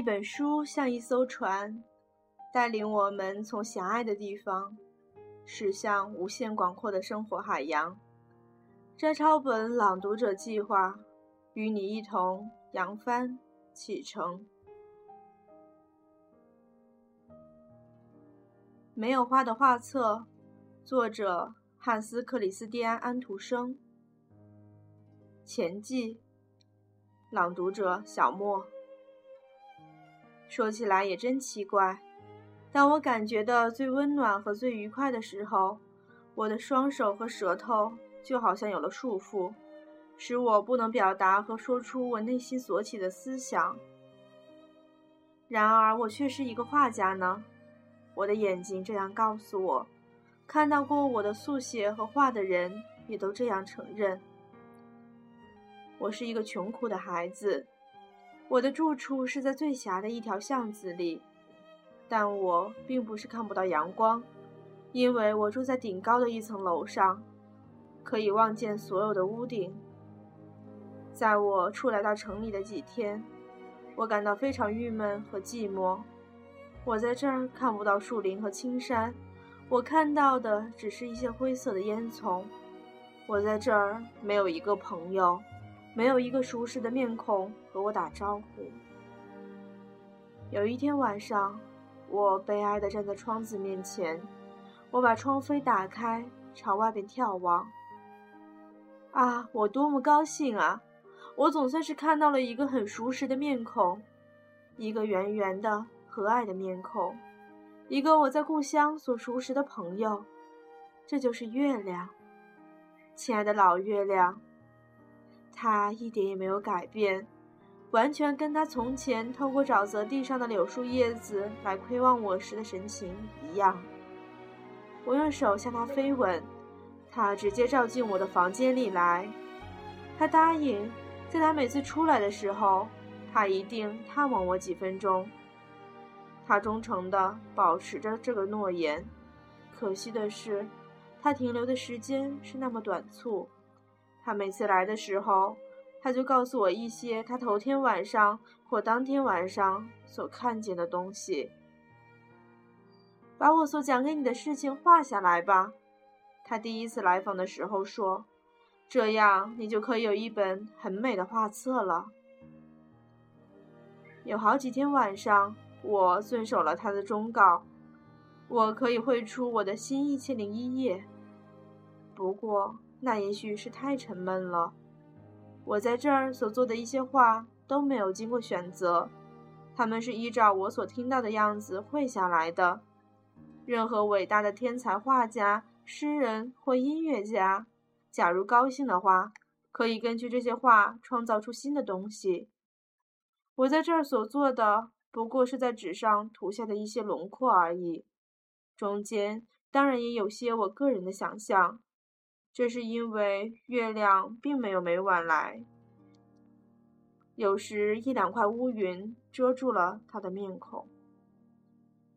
一本书像一艘船，带领我们从狭隘的地方驶向无限广阔的生活海洋。摘抄本朗读者计划，与你一同扬帆启程。没有花的画册，作者汉斯·克里斯蒂安·安徒生。前记，朗读者小莫。说起来也真奇怪，当我感觉到最温暖和最愉快的时候，我的双手和舌头就好像有了束缚，使我不能表达和说出我内心所起的思想。然而，我却是一个画家呢。我的眼睛这样告诉我，看到过我的速写和画的人也都这样承认。我是一个穷苦的孩子，我的住处是在最狭的一条巷子里，但我并不是看不到阳光，因为我住在顶高的一层楼上，可以望见所有的屋顶。在我初来到城里的几天，我感到非常郁闷和寂寞。我在这儿看不到树林和青山，我看到的只是一些灰色的烟囱。我在这儿没有一个朋友，没有一个熟识的面孔和我打招呼。有一天晚上，我悲哀地站在窗子面前，我把窗扉打开，朝外边眺望。啊，我多么高兴啊！我总算是看到了一个很熟识的面孔，一个圆圆的。和蔼的面孔，一个我在故乡所熟识的朋友，这就是月亮，亲爱的老月亮。他一点也没有改变，完全跟他从前透过沼泽地上的柳树叶子来窥望我时的神情一样。我用手向它飞吻，它直接照进我的房间里来。他答应，在他每次出来的时候，他一定探望我几分钟。他忠诚地保持着这个诺言，可惜的是，他停留的时间是那么短促。他每次来的时候，他就告诉我一些他头天晚上或当天晚上所看见的东西。把我所讲给你的事情画下来吧，他第一次来访的时候说，这样你就可以有一本很美的画册了。有好几天晚上。我遵守了他的忠告，我可以绘出我的新一千零一夜。不过那也许是太沉闷了。我在这儿所做的一些画都没有经过选择，他们是依照我所听到的样子绘下来的。任何伟大的天才画家、诗人或音乐家，假如高兴的话，可以根据这些画创造出新的东西。我在这儿所做的。不过是在纸上涂下的一些轮廓而已，中间当然也有些我个人的想象。这是因为月亮并没有每晚来，有时一两块乌云遮住了他的面孔。